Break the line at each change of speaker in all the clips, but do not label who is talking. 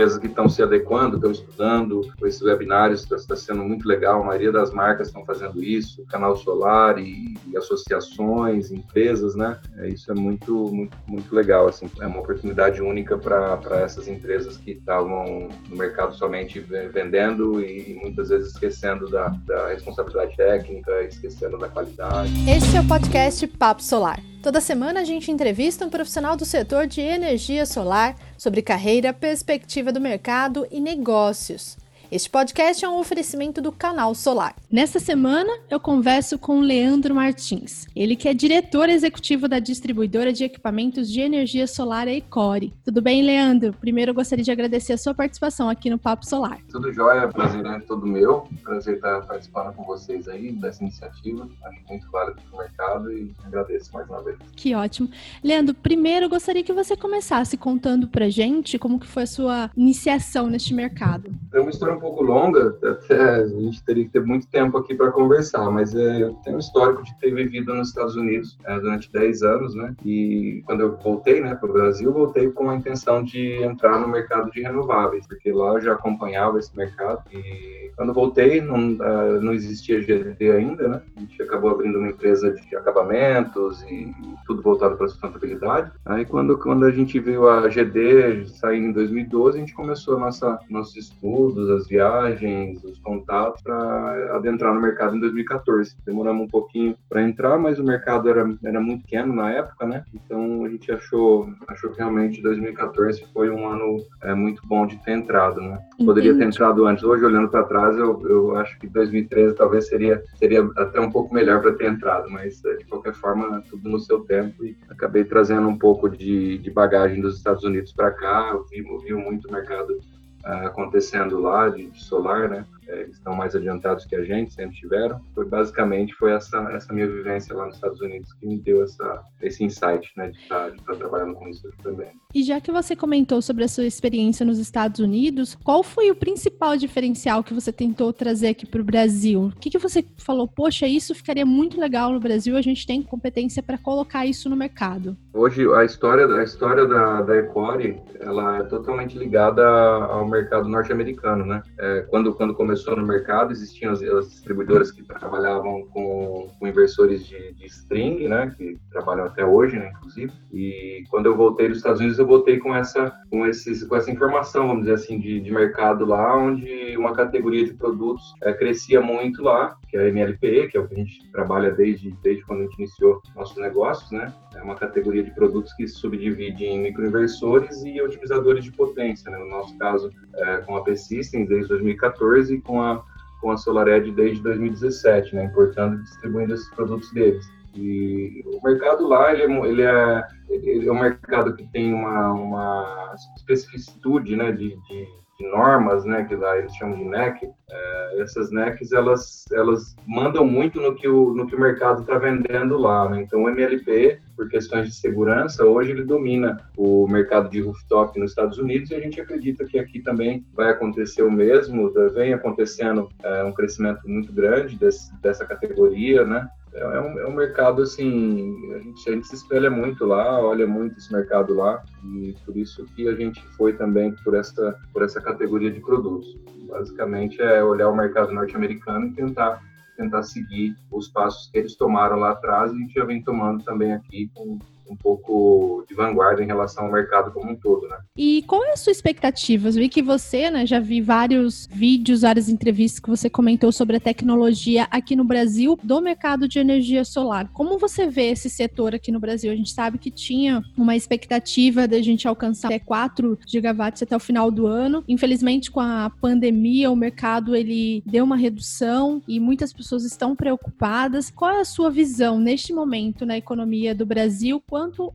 empresas que estão se adequando, estão estudando, esses webinários está tá sendo muito legal, a maioria das marcas estão fazendo isso, canal solar e, e associações, empresas, né? É, isso é muito, muito, muito legal, assim, é uma oportunidade única para essas empresas que estavam no mercado somente vendendo e muitas vezes esquecendo da, da responsabilidade técnica, esquecendo da qualidade.
Este é o podcast Papo Solar. Toda semana a gente entrevista um profissional do setor de energia solar sobre carreira, perspectiva do mercado e negócios. Este podcast é um oferecimento do Canal Solar. Nesta semana, eu converso com Leandro Martins. Ele que é diretor executivo da distribuidora de equipamentos de energia solar Ecore. Tudo bem, Leandro? Primeiro, eu gostaria de agradecer a sua participação aqui no Papo Solar.
Tudo jóia, prazer é todo meu. Prazer estar participando com vocês aí dessa iniciativa. Acho muito válido para o mercado e agradeço mais uma vez.
Que ótimo. Leandro, primeiro, eu gostaria que você começasse contando para gente como que foi a sua iniciação neste mercado.
Uma história pouco longa, até a gente teria que ter muito tempo aqui para conversar, mas é, eu tenho um histórico de ter vivido nos Estados Unidos é, durante 10 anos, né? E quando eu voltei, né, para o Brasil, voltei com a intenção de entrar no mercado de renováveis, porque lá eu já acompanhava esse mercado e quando voltei não, uh, não existia GD ainda, né? A gente acabou abrindo uma empresa de acabamentos e tudo voltado para sustentabilidade. Aí quando quando a gente viu a GD saindo em 2012, a gente começou nossa nossos estudos, as viagens, os contatos para adentrar no mercado em 2014. Demoramos um pouquinho para entrar, mas o mercado era, era muito pequeno na época, né? Então a gente achou, achou que realmente 2014 foi um ano é, muito bom de ter entrado, né? Poderia ter entrado antes. Hoje, olhando para trás, eu, eu acho que 2013 talvez seria, seria até um pouco melhor para ter entrado, mas é, de qualquer forma, tudo no seu tempo e acabei trazendo um pouco de, de bagagem dos Estados Unidos para cá. Eu vi, vi muito mercado uh, acontecendo lá de, solar, né? É, estão mais adiantados que a gente, sempre tiveram. Foi basicamente foi essa essa minha vivência lá nos Estados Unidos que me deu essa esse insight, né, de estar, de estar trabalhando com isso também.
E já que você comentou sobre a sua experiência nos Estados Unidos, qual foi o principal diferencial que você tentou trazer aqui para o Brasil? O que, que você falou, poxa, isso ficaria muito legal no Brasil, a gente tem competência para colocar isso no mercado?
Hoje a história a história da, da Ecore, ela é totalmente ligada ao mercado norte-americano, né? É, quando quando começou começou no mercado, existiam as, as distribuidoras que trabalhavam com, com inversores de, de, string, né, que trabalham até hoje, né, inclusive. E quando eu voltei dos Estados Unidos, eu voltei com essa, com esses, com essa informação, vamos dizer assim, de, de mercado lá, onde uma categoria de produtos é, crescia muito lá, que é a MLPE, que é o que a gente trabalha desde, desde quando a gente iniciou nossos negócios, né? É uma categoria de produtos que se subdivide em microinversores e otimizadores de potência, né? No nosso caso, é, com a P-System desde 2014 com a, com a SolarEdge desde 2017, né, importando e distribuindo esses produtos deles. E o mercado lá, ele é, ele é, ele é um mercado que tem uma, uma especificidade né, de, de, de, normas, né, que lá eles chamam de NEC. É, essas NECs, elas, elas mandam muito no que o, no que o mercado está vendendo lá. Né? Então, o MLP por questões de segurança, hoje ele domina o mercado de rooftop nos Estados Unidos e a gente acredita que aqui também vai acontecer o mesmo, vem acontecendo é, um crescimento muito grande desse, dessa categoria, né? É, é um, é um, mercado assim, a gente, a gente se espelha muito lá, olha muito esse mercado lá e por isso que a gente foi também por essa, por essa categoria de produtos. Basicamente é olhar o mercado norte-americano e tentar tentar seguir os passos que eles tomaram lá atrás e a gente já vem tomando também aqui com um pouco de vanguarda em relação ao mercado como um todo, né?
E qual é a sua expectativa? Eu vi que você, né, já vi vários vídeos, várias entrevistas que você comentou sobre a tecnologia aqui no Brasil do mercado de energia solar. Como você vê esse setor aqui no Brasil? A gente sabe que tinha uma expectativa da gente alcançar até 4 gigawatts até o final do ano. Infelizmente, com a pandemia, o mercado ele deu uma redução e muitas pessoas estão preocupadas. Qual é a sua visão neste momento na economia do Brasil?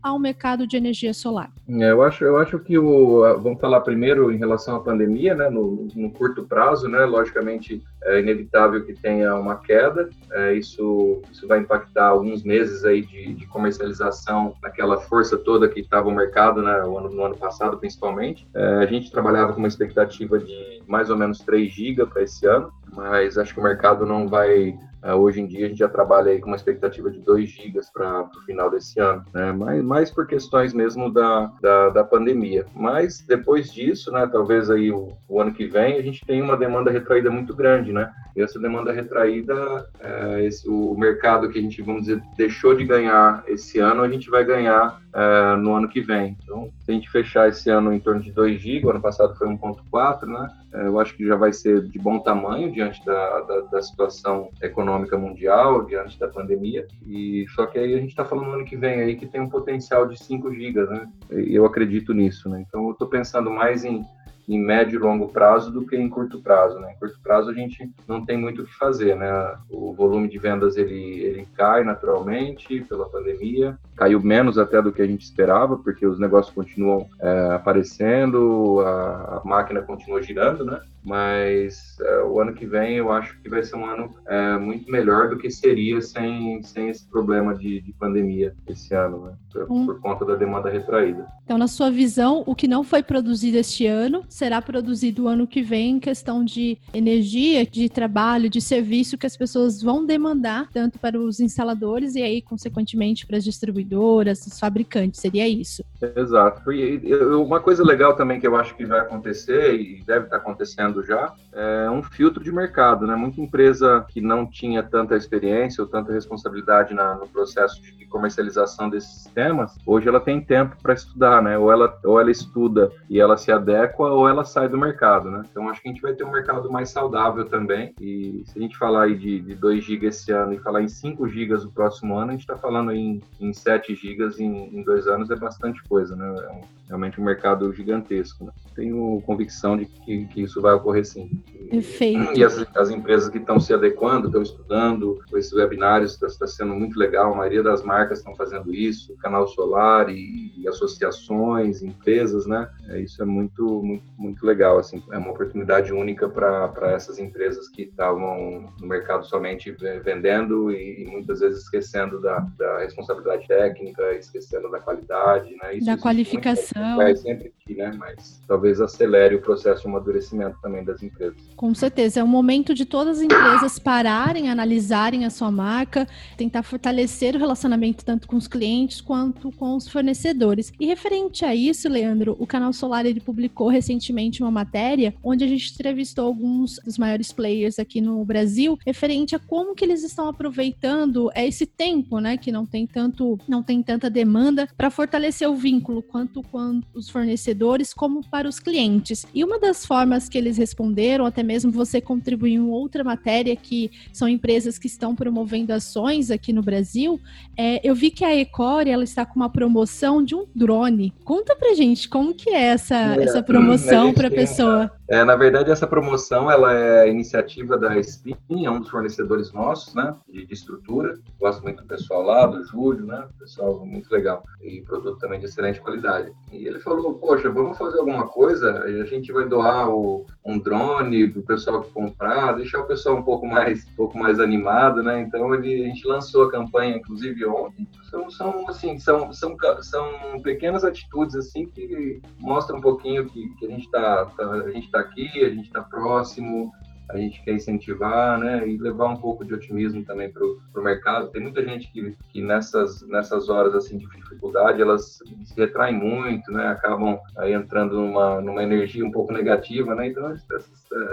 Ao mercado de energia solar?
É, eu acho, eu acho que o vamos falar primeiro em relação à pandemia, né? No, no curto prazo, né? Logicamente, é inevitável que tenha uma queda. É, isso, isso vai impactar alguns meses aí de, de comercialização naquela força toda que estava o mercado né, no, ano, no ano passado, principalmente. É, a gente trabalhava com uma expectativa de mais ou menos 3 GB para esse ano, mas acho que o mercado não vai Uh, hoje em dia a gente já trabalha aí com uma expectativa de 2 gigas para o final desse ano, né? mais, mais por questões mesmo da, da, da, pandemia. Mas depois disso, né, talvez aí o, o, ano que vem, a gente tem uma demanda retraída muito grande, né? E essa demanda retraída, é, esse, o mercado que a gente, vamos dizer, deixou de ganhar esse ano, a gente vai ganhar é, no ano que vem. Então, se a gente fechar esse ano em torno de 2 GB, ano passado foi 1.4, né? É, eu acho que já vai ser de bom tamanho diante da, da, da, situação econômica mundial, diante da pandemia. E só que aí a gente está falando no ano que vem aí que tem um potencial de 5 GB, né? Eu acredito nisso, né? Então, eu estou pensando mais em em médio e longo prazo do que em curto prazo, né? Em curto prazo a gente não tem muito o que fazer, né? O volume de vendas ele, ele cai naturalmente pela pandemia, caiu menos até do que a gente esperava, porque os negócios continuam é, aparecendo, a, a, máquina continua girando, né? Mas é, o ano que vem eu acho que vai ser um ano é, muito melhor do que seria sem, sem esse problema de, de pandemia esse ano, né? Por, hum. por conta da demanda retraída.
Então, na sua visão, o que não foi produzido este ano será produzido o ano que vem em questão de energia, de trabalho, de serviço que as pessoas vão demandar, tanto para os instaladores e aí, consequentemente, para as distribuidoras, os fabricantes. Seria isso.
Exato. E uma coisa legal também que eu acho que vai acontecer e deve estar acontecendo já é um filtro de mercado, né? Muita empresa que não tinha tanta experiência ou tanta responsabilidade na, no processo de comercialização desses sistemas, hoje ela tem tempo para estudar, né? Ou ela, ou ela estuda e ela se adequa, ou ela sai do mercado, né? Então acho que a gente vai ter um mercado mais saudável também. E se a gente falar aí de, de 2 GB esse ano e falar em 5 GB no próximo ano, a gente está falando em, em 7 GB em, em dois anos, é bastante coisa, né? É um, realmente um mercado gigantesco. Né? Tenho convicção de que, que, isso vai ocorrer sim.
Perfeito.
E as, as empresas que estão se adequando, estão estudando, esses webinários está tá sendo muito legal, a maioria das marcas estão fazendo isso, canal solar e, e associações, empresas, né? É, isso é muito, muito, muito legal, assim, é uma oportunidade única para essas empresas que estavam no mercado somente vendendo e, e muitas vezes esquecendo da, da, responsabilidade técnica, esquecendo da qualidade, né?
Isso da qualificação
Vai sempre aqui, né? Mas talvez acelere o processo de amadurecimento também das empresas.
Com certeza. É o momento de todas as empresas pararem, analisarem a sua marca, tentar fortalecer o relacionamento tanto com os clientes quanto com os fornecedores. E referente a isso, Leandro, o canal Solar ele publicou recentemente uma matéria onde a gente entrevistou alguns dos maiores players aqui no Brasil, referente a como que eles estão aproveitando esse tempo, né, que não tem tanto, não tem tanta demanda para fortalecer o vínculo quanto quanto os fornecedores como para os clientes. E uma das formas que eles responderam, até mesmo você contribuiu em outra matéria, que são empresas que estão promovendo ações aqui no Brasil, é, eu vi que a Ecore ela está com uma promoção de um drone. Conta pra gente como que é essa, é, essa promoção para a pessoa.
É, na verdade, essa promoção ela é iniciativa da Spin, é um dos fornecedores nossos, né, de, de, estrutura. Gosto muito do pessoal lá, do Júlio, né, pessoal muito legal e produto também de excelente qualidade. E ele falou, poxa, vamos fazer alguma coisa, a gente vai doar o, um drone para o pessoal que comprar, deixar o pessoal um pouco mais, um pouco mais animado, né? Então ele, a gente lançou a campanha, inclusive ontem. São, são assim, são, são, são pequenas atitudes assim que mostram um pouquinho que, que a gente está tá, a gente tá aqui, a gente está próximo, a gente quer incentivar, né, e levar um pouco de otimismo também para o mercado. Tem muita gente que, que nessas, nessas horas assim de dificuldade, elas se retraem muito, né, acabam aí entrando numa, numa energia um pouco negativa, né, então é,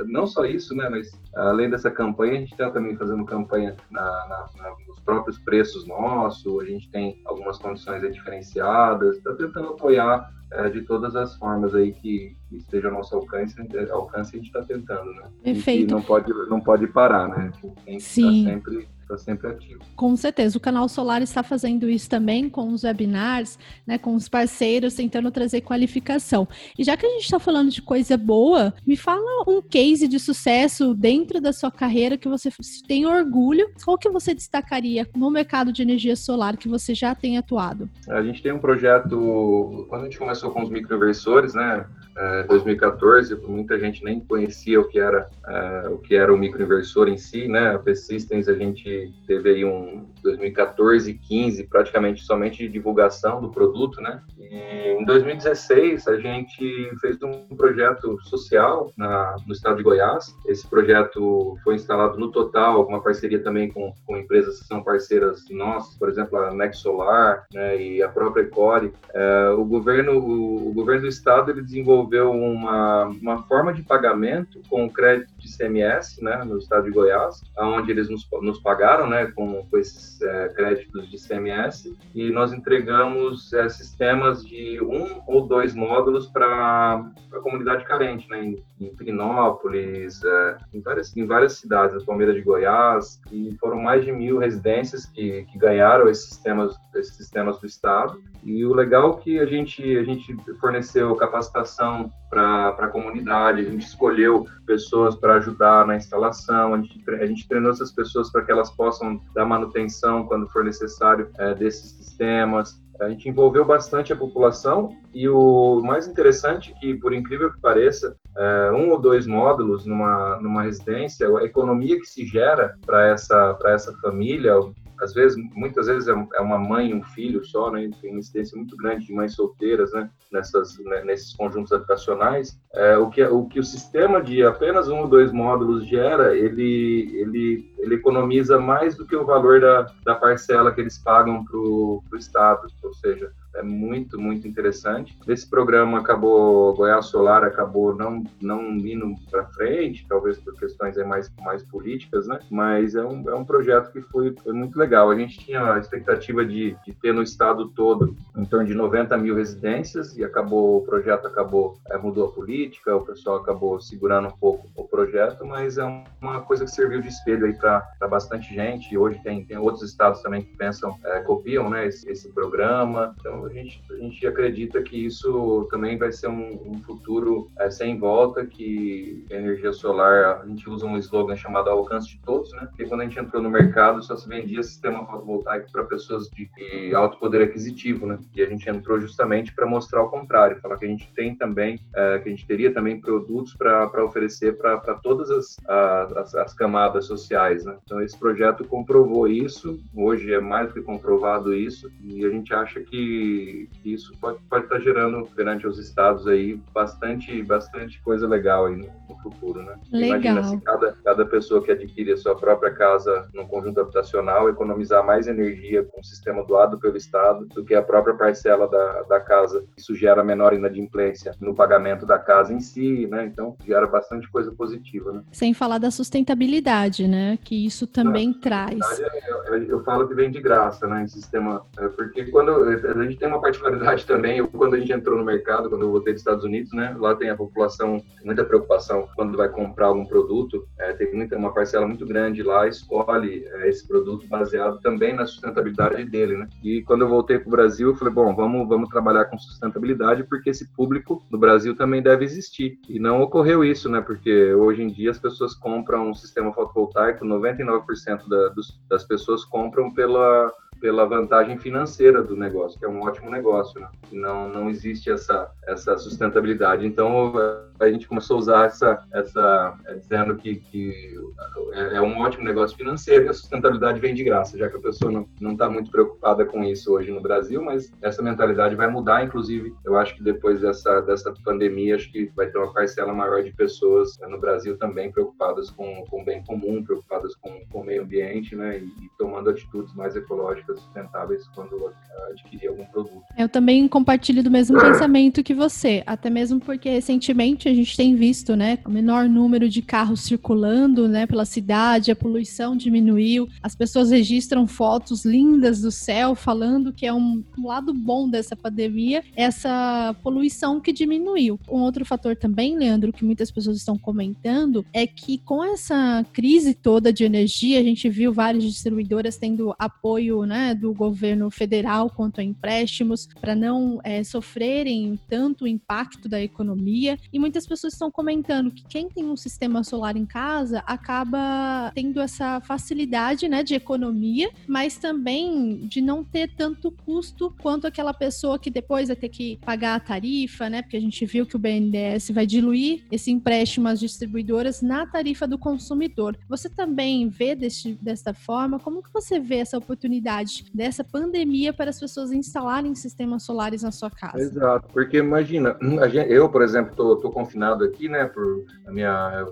não só isso, né, mas além dessa campanha, a gente está também fazendo campanha na, na, na, nos próprios preços nossos, a gente tem algumas condições diferenciadas, está tentando apoiar é, de todas as formas aí que, que esteja ao nosso alcance, alcance a gente está tentando, né?
Perfeito.
E não pode, não pode parar, né? A gente tem que Sim. estar sempre tá sempre ativo.
Com certeza, o canal Solar está fazendo isso também com os webinars, né, com os parceiros, tentando trazer qualificação. E já que a gente está falando de coisa boa, me fala um case de sucesso dentro da sua carreira que você tem orgulho. Qual que você destacaria no mercado de energia solar que você já tem atuado?
A gente tem um projeto, quando a gente começou com os microinversores, né, 2014, é, muita gente nem conhecia o que era é, o que era o microinversor em si, né? A P-Systems a gente teve aí um 2014 e 15 praticamente somente divulgação do produto, né? E em 2016 a gente fez um projeto social na, no estado de Goiás. Esse projeto foi instalado no total, uma parceria também com, com empresas que são parceiras nossas, por exemplo a Nexolar, né? E a própria Ecore. É, o governo o, o governo do estado ele desenvolveu desenvolveu uma, uma forma de pagamento com crédito de CMS, né, no estado de Goiás, onde eles nos, nos pagaram, né, com, com esses é, créditos de CMS, e nós entregamos é, sistemas de um ou dois módulos para a comunidade carente, né, em, em é, em, várias, em várias cidades, a Palmeira de Goiás, e foram mais de mil residências que, que ganharam esses sistemas, esses sistemas do estado. E o legal é que a gente, a gente forneceu capacitação para a comunidade, a gente escolheu pessoas para ajudar na instalação, a gente, a gente treinou essas pessoas para que elas possam dar manutenção quando for necessário é, desses sistemas. A gente envolveu bastante a população e o mais interessante é que, por incrível que pareça, é, um ou dois módulos numa, numa residência, a economia que se gera para essa, essa família, às vezes, muitas vezes é, é uma mãe e um filho só, né? Tem uma incidência muito grande de mães solteiras, né? Nessas, né? nesses conjuntos habitacionais. É, o, que, o que o sistema de apenas um ou dois módulos gera, ele, ele, ele economiza mais do que o valor da, da parcela que eles pagam para o Estado. Ou seja, é muito, muito interessante. Esse programa acabou, Goiás Solar acabou não, não indo para frente, talvez por questões mais, mais políticas, né? Mas é um, é um projeto que foi, foi muito legal. A gente tinha a expectativa de, de ter no estado todo em torno de 90 mil residências e acabou, o projeto acabou, é, mudou a política, o pessoal acabou segurando um pouco projeto, mas é uma coisa que serviu de espelho aí para bastante gente. E hoje tem, tem outros estados também que pensam, é, copiam, né, esse, esse programa. Então, a gente, a gente acredita que isso também vai ser um, um futuro é, sem volta, que energia solar, a gente usa um slogan chamado alcance de todos, né? Porque quando a gente entrou no mercado, só se vendia sistema fotovoltaico para pessoas de, de, alto poder aquisitivo, né? E a gente entrou justamente para mostrar o contrário, falar que a gente tem também, é, que a gente teria também produtos para oferecer para todas as, as, as, camadas sociais, né? Então esse projeto comprovou isso, hoje é mais do que comprovado isso, e a gente acha que isso pode, pode estar tá gerando perante os estados aí bastante, bastante coisa legal aí no, no futuro, né?
Legal.
Imagina se cada, cada pessoa que adquire a sua própria casa num conjunto habitacional economizar mais energia com o sistema doado pelo estado do que a própria parcela da, da casa. Isso gera menor inadimplência no pagamento da casa em si, né? Então gera bastante coisa positiva, né?
Sem falar da sustentabilidade, né? Que isso também Não, traz.
Eu, eu, eu, falo que vem de graça, né? Em sistema, é, porque quando a gente tem uma particularidade também, eu, quando a gente entrou no mercado, quando eu voltei dos Estados Unidos, né, lá tem a população, muita preocupação quando vai comprar algum produto, é, tem muita, uma parcela muito grande lá, escolhe é, esse produto baseado também na sustentabilidade dele, né? E quando eu voltei para o Brasil, eu falei, bom, vamos, vamos trabalhar com sustentabilidade, porque esse público no Brasil também deve existir. E não ocorreu isso, né? Porque hoje em dia as pessoas compram um sistema fotovoltaico, 99% da, dos, das pessoas compram pela pela vantagem financeira do negócio, que é um ótimo negócio, né? Não, não existe essa, essa sustentabilidade. Então, a gente começou a usar essa, essa é, dizendo que, que é, é, um ótimo negócio financeiro e a sustentabilidade vem de graça, já que a pessoa não está muito preocupada com isso hoje no Brasil, mas essa mentalidade vai mudar, inclusive, eu acho que depois dessa, dessa pandemia, acho que vai ter uma parcela maior de pessoas no Brasil também preocupadas com, com o bem comum, preocupadas com, com o meio ambiente, né? E, e tomando atitudes mais ecológicas sustentáveis quando adquirir algum produto.
Eu também compartilho do mesmo pensamento que você, até mesmo porque recentemente a gente tem visto, né, o menor número de carros circulando, né, pela cidade, a poluição diminuiu, as pessoas registram fotos lindas do céu falando que é um, um lado bom dessa pandemia, essa poluição que diminuiu. Um outro fator também, Leandro, que muitas pessoas estão comentando, é que com essa crise toda de energia, a gente viu várias distribuidoras tendo apoio, né, do governo federal quanto a empréstimos para não é, sofrerem tanto o impacto da economia. E muitas pessoas estão comentando que quem tem um sistema solar em casa acaba tendo essa facilidade, né, de economia, mas também de não ter tanto custo quanto aquela pessoa que depois vai ter que pagar a tarifa, né? Porque a gente viu que o BNDES vai diluir esse empréstimo às distribuidoras na tarifa do consumidor. Você também vê desse, dessa forma? Como que você vê essa oportunidade dessa pandemia para as pessoas instalarem sistemas solares na sua casa?
Exato, porque imagina, eu, por exemplo, tô, confinado aqui, né? Por a minha,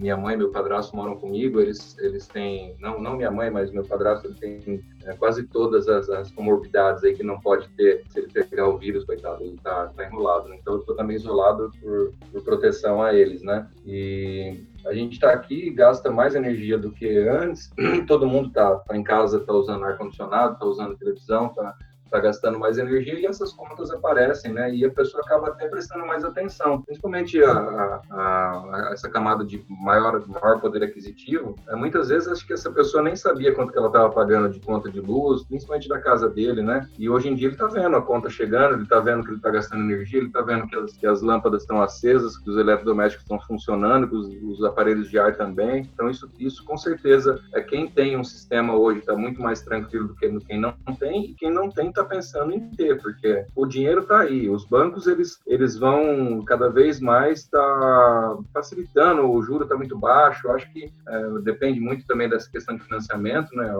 minha mãe e meu padrasto moram comigo, eles, eles têm, não, não minha mãe, mas meu padrasto, ele tem é, quase todas as, as, comorbidades aí que não pode ter se ele pegar o vírus, coitado, ele tá, tá enrolado, né? Então eu tô também isolado por, por proteção a eles, né? E a gente está aqui gasta mais energia do que antes. Todo mundo está tá em casa, está usando ar condicionado, está usando televisão, está está gastando mais energia e essas contas aparecem, né? E a pessoa acaba até prestando mais atenção, principalmente a, a, a essa camada de maior, maior poder aquisitivo. É, muitas vezes acho que essa pessoa nem sabia quanto que ela estava pagando de conta de luz, principalmente da casa dele, né? E hoje em dia ele está vendo a conta chegando, ele está vendo que ele está gastando energia, ele está vendo que as, que as, lâmpadas estão acesas, que os eletrodomésticos estão funcionando, que os, os, aparelhos de ar também. Então isso, isso com certeza é quem tem um sistema hoje está muito mais tranquilo do que quem não tem e quem não tem está pensando em ter, porque o dinheiro está aí. Os bancos eles, eles vão cada vez mais estar tá facilitando, o juro está muito baixo. Eu acho que é, depende muito também dessa questão de financiamento, né?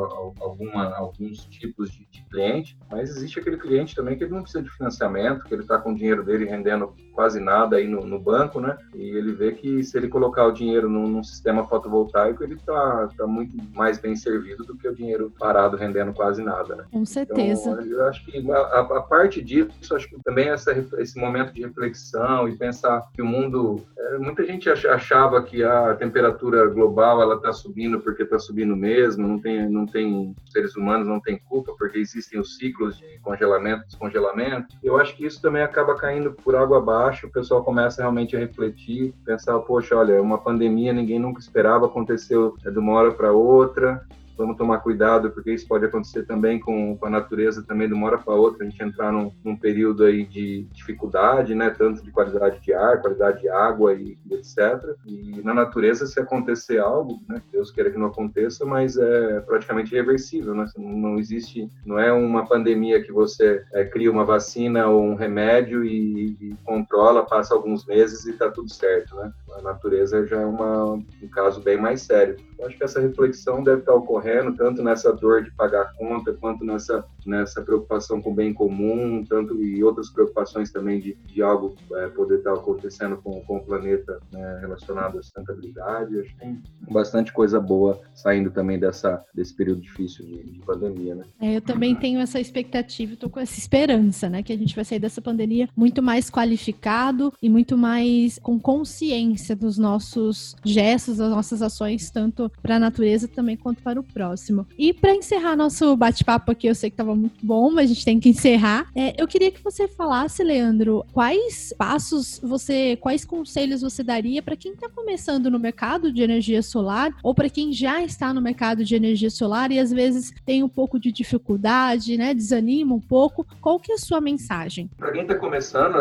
Alguma, alguns tipos de, de cliente, mas existe aquele cliente também que ele não precisa de financiamento, que ele está com o dinheiro dele rendendo quase nada aí no, no, banco, né? E ele vê que se ele colocar o dinheiro num, num sistema fotovoltaico, ele está tá muito mais bem servido do que o dinheiro parado rendendo quase nada, né?
Com certeza.
Então, acho que a, a, parte disso, acho que também essa, esse momento de reflexão e pensar que o mundo, é, muita gente achava que a temperatura global ela está subindo porque está subindo mesmo, não tem, não tem seres humanos não tem culpa porque existem os ciclos de congelamento, descongelamento. Eu acho que isso também acaba caindo por água abaixo. O pessoal começa realmente a refletir, pensar, poxa, olha, uma pandemia ninguém nunca esperava aconteceu de uma hora para outra vamos tomar cuidado, porque isso pode acontecer também com, com a natureza, também de uma hora para outra, a gente entrar num, num, período aí de dificuldade, né, tanto de qualidade de ar, qualidade de água e, e etc. E na natureza, se acontecer algo, né, Deus queira que não aconteça, mas é praticamente irreversível, né, não existe, não é uma pandemia que você é, cria uma vacina ou um remédio e, e controla, passa alguns meses e está tudo certo, né. A natureza já é uma, um caso bem mais sério. Eu acho que essa reflexão deve estar ocorrendo tanto nessa dor de pagar a conta, quanto nessa, nessa preocupação com o bem comum, tanto e outras preocupações também de, de algo é, poder estar acontecendo com, com o planeta né, relacionado à sustentabilidade. Acho que tem bastante coisa boa saindo também dessa, desse período difícil de, de pandemia, né?
É, eu também tenho essa expectativa, estou com essa esperança, né, que a gente vai sair dessa pandemia muito mais qualificado e muito mais com consciência dos nossos gestos, das nossas ações, tanto para a natureza também quanto para o próximo. E para encerrar nosso bate-papo aqui, eu sei que estava muito bom, mas a gente tem que encerrar. É, eu queria que você falasse, Leandro, quais passos você, quais conselhos você daria para quem está começando no mercado de energia solar ou para quem já está no mercado de energia solar e às vezes tem um pouco de dificuldade, né, desanima um pouco. Qual que é a sua mensagem?
Para quem está começando,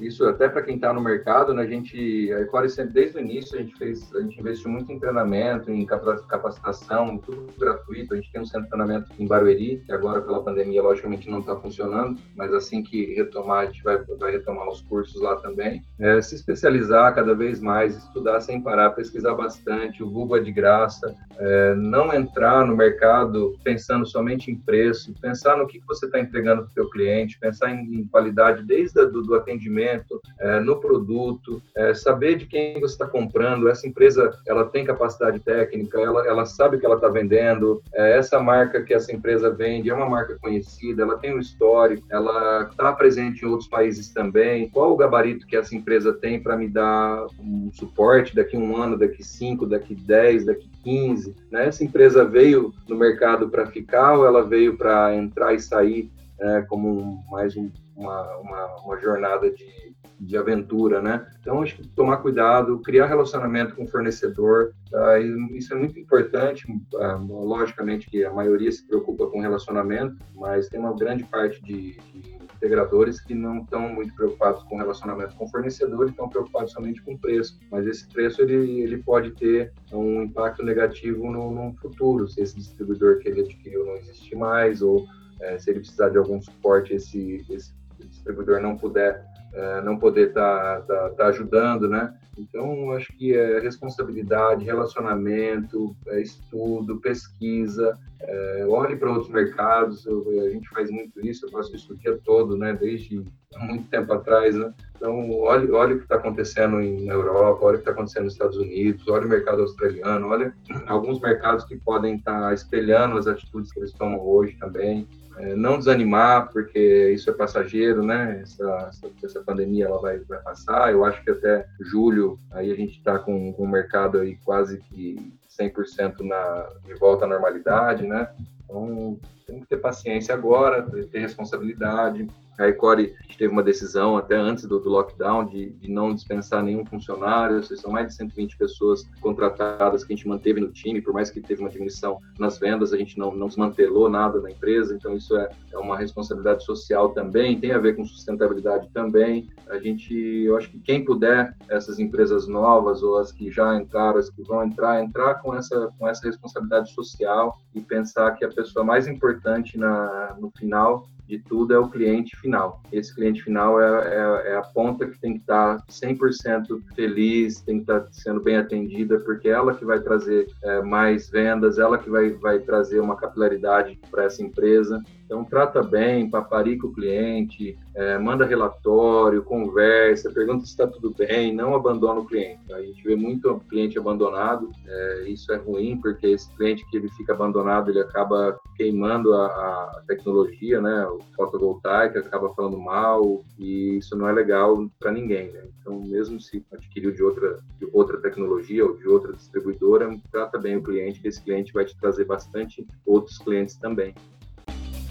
isso até para quem está no mercado, né, a gente, a Ecore sempre desde o início a gente fez, a gente investiu muito em treinamento, em capacitação, tudo gratuito. A gente tem um centro de treinamento em Barueri, que agora pela pandemia, logicamente, não está funcionando, mas assim que retomar, a gente vai, vai retomar os cursos lá também. É, se especializar cada vez mais, estudar sem parar, pesquisar bastante, o Google é de graça, é, não entrar no mercado pensando somente em preço, pensar no que, você está entregando para o seu cliente, pensar em, em qualidade desde a, do, do atendimento, é, no produto, é, saber de quem você está comprando, essa empresa ela tem capacidade técnica, ela, ela sabe o que ela está vendendo, é, essa marca que essa empresa vende é uma marca conhecida, ela tem um histórico, ela está presente em outros países também, qual o gabarito que essa empresa tem para me dar um suporte daqui um ano, daqui cinco, daqui dez, daqui 15, né? Essa empresa veio no mercado para ficar ou ela veio para entrar e sair é, como um, mais um, uma, uma, uma, jornada de, de aventura, né? Então, acho que tomar cuidado, criar relacionamento com o fornecedor, tá? isso é muito importante. Ah, logicamente que a maioria se preocupa com relacionamento, mas tem uma grande parte de, de integradores que não estão muito preocupados com relacionamento com o fornecedor, estão preocupados somente com preço. Mas esse preço ele, ele pode ter um impacto negativo no, no futuro, se esse distribuidor que ele adquiriu não existir mais ou é, se ele precisar de algum suporte, esse, esse distribuidor não puder é, não poder estar tá, tá, tá ajudando, né? Então, acho que é responsabilidade, relacionamento, é estudo, pesquisa, é, olhe para outros mercados, eu, a gente faz muito isso, eu faço isso o dia todo, né? Desde muito tempo atrás, né? Então, olhe, olhe o que está acontecendo em, na Europa, olhe o que está acontecendo nos Estados Unidos, olhe o mercado australiano, olhe alguns mercados que podem estar tá espelhando as atitudes que eles tomam hoje também é, não desanimar, porque isso é passageiro, né? Essa, essa, essa, pandemia ela vai, vai passar. Eu acho que até julho aí a gente está com, com o mercado aí quase que 100% na, de volta à normalidade, né? Então tem que ter paciência agora, ter responsabilidade, a Ecore teve uma decisão até antes do, do lockdown de, de, não dispensar nenhum funcionário, são mais de 120 pessoas contratadas que a gente manteve no time, por mais que teve uma diminuição nas vendas, a gente não, não desmantelou nada na empresa, então isso é, é uma responsabilidade social também, tem a ver com sustentabilidade também. A gente, eu acho que quem puder, essas empresas novas ou as que já entraram, as que vão entrar, entrar com essa, com essa responsabilidade social e pensar que a pessoa mais importante na, no final de tudo é o cliente final. Esse cliente final é, é, é a ponta que tem que estar 100% feliz, tem que estar sendo bem atendida, porque é ela que vai trazer é, mais vendas, ela que vai, vai trazer uma capilaridade para essa empresa. Então, trata bem, paparica o cliente, é, manda relatório, conversa, pergunta se está tudo bem, não abandona o cliente. A gente vê muito cliente abandonado, é, isso é ruim, porque esse cliente que ele fica abandonado, ele acaba queimando a, a tecnologia, né, o fotovoltaico, acaba falando mal, e isso não é legal para ninguém. Né? Então, mesmo se adquiriu de outra, de outra tecnologia ou de outra distribuidora, trata bem o cliente, que esse cliente vai te trazer bastante outros clientes também.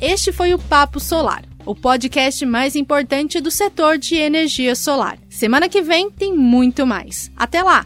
Este foi o Papo Solar, o podcast mais importante do setor de energia solar. Semana que vem tem muito mais. Até lá!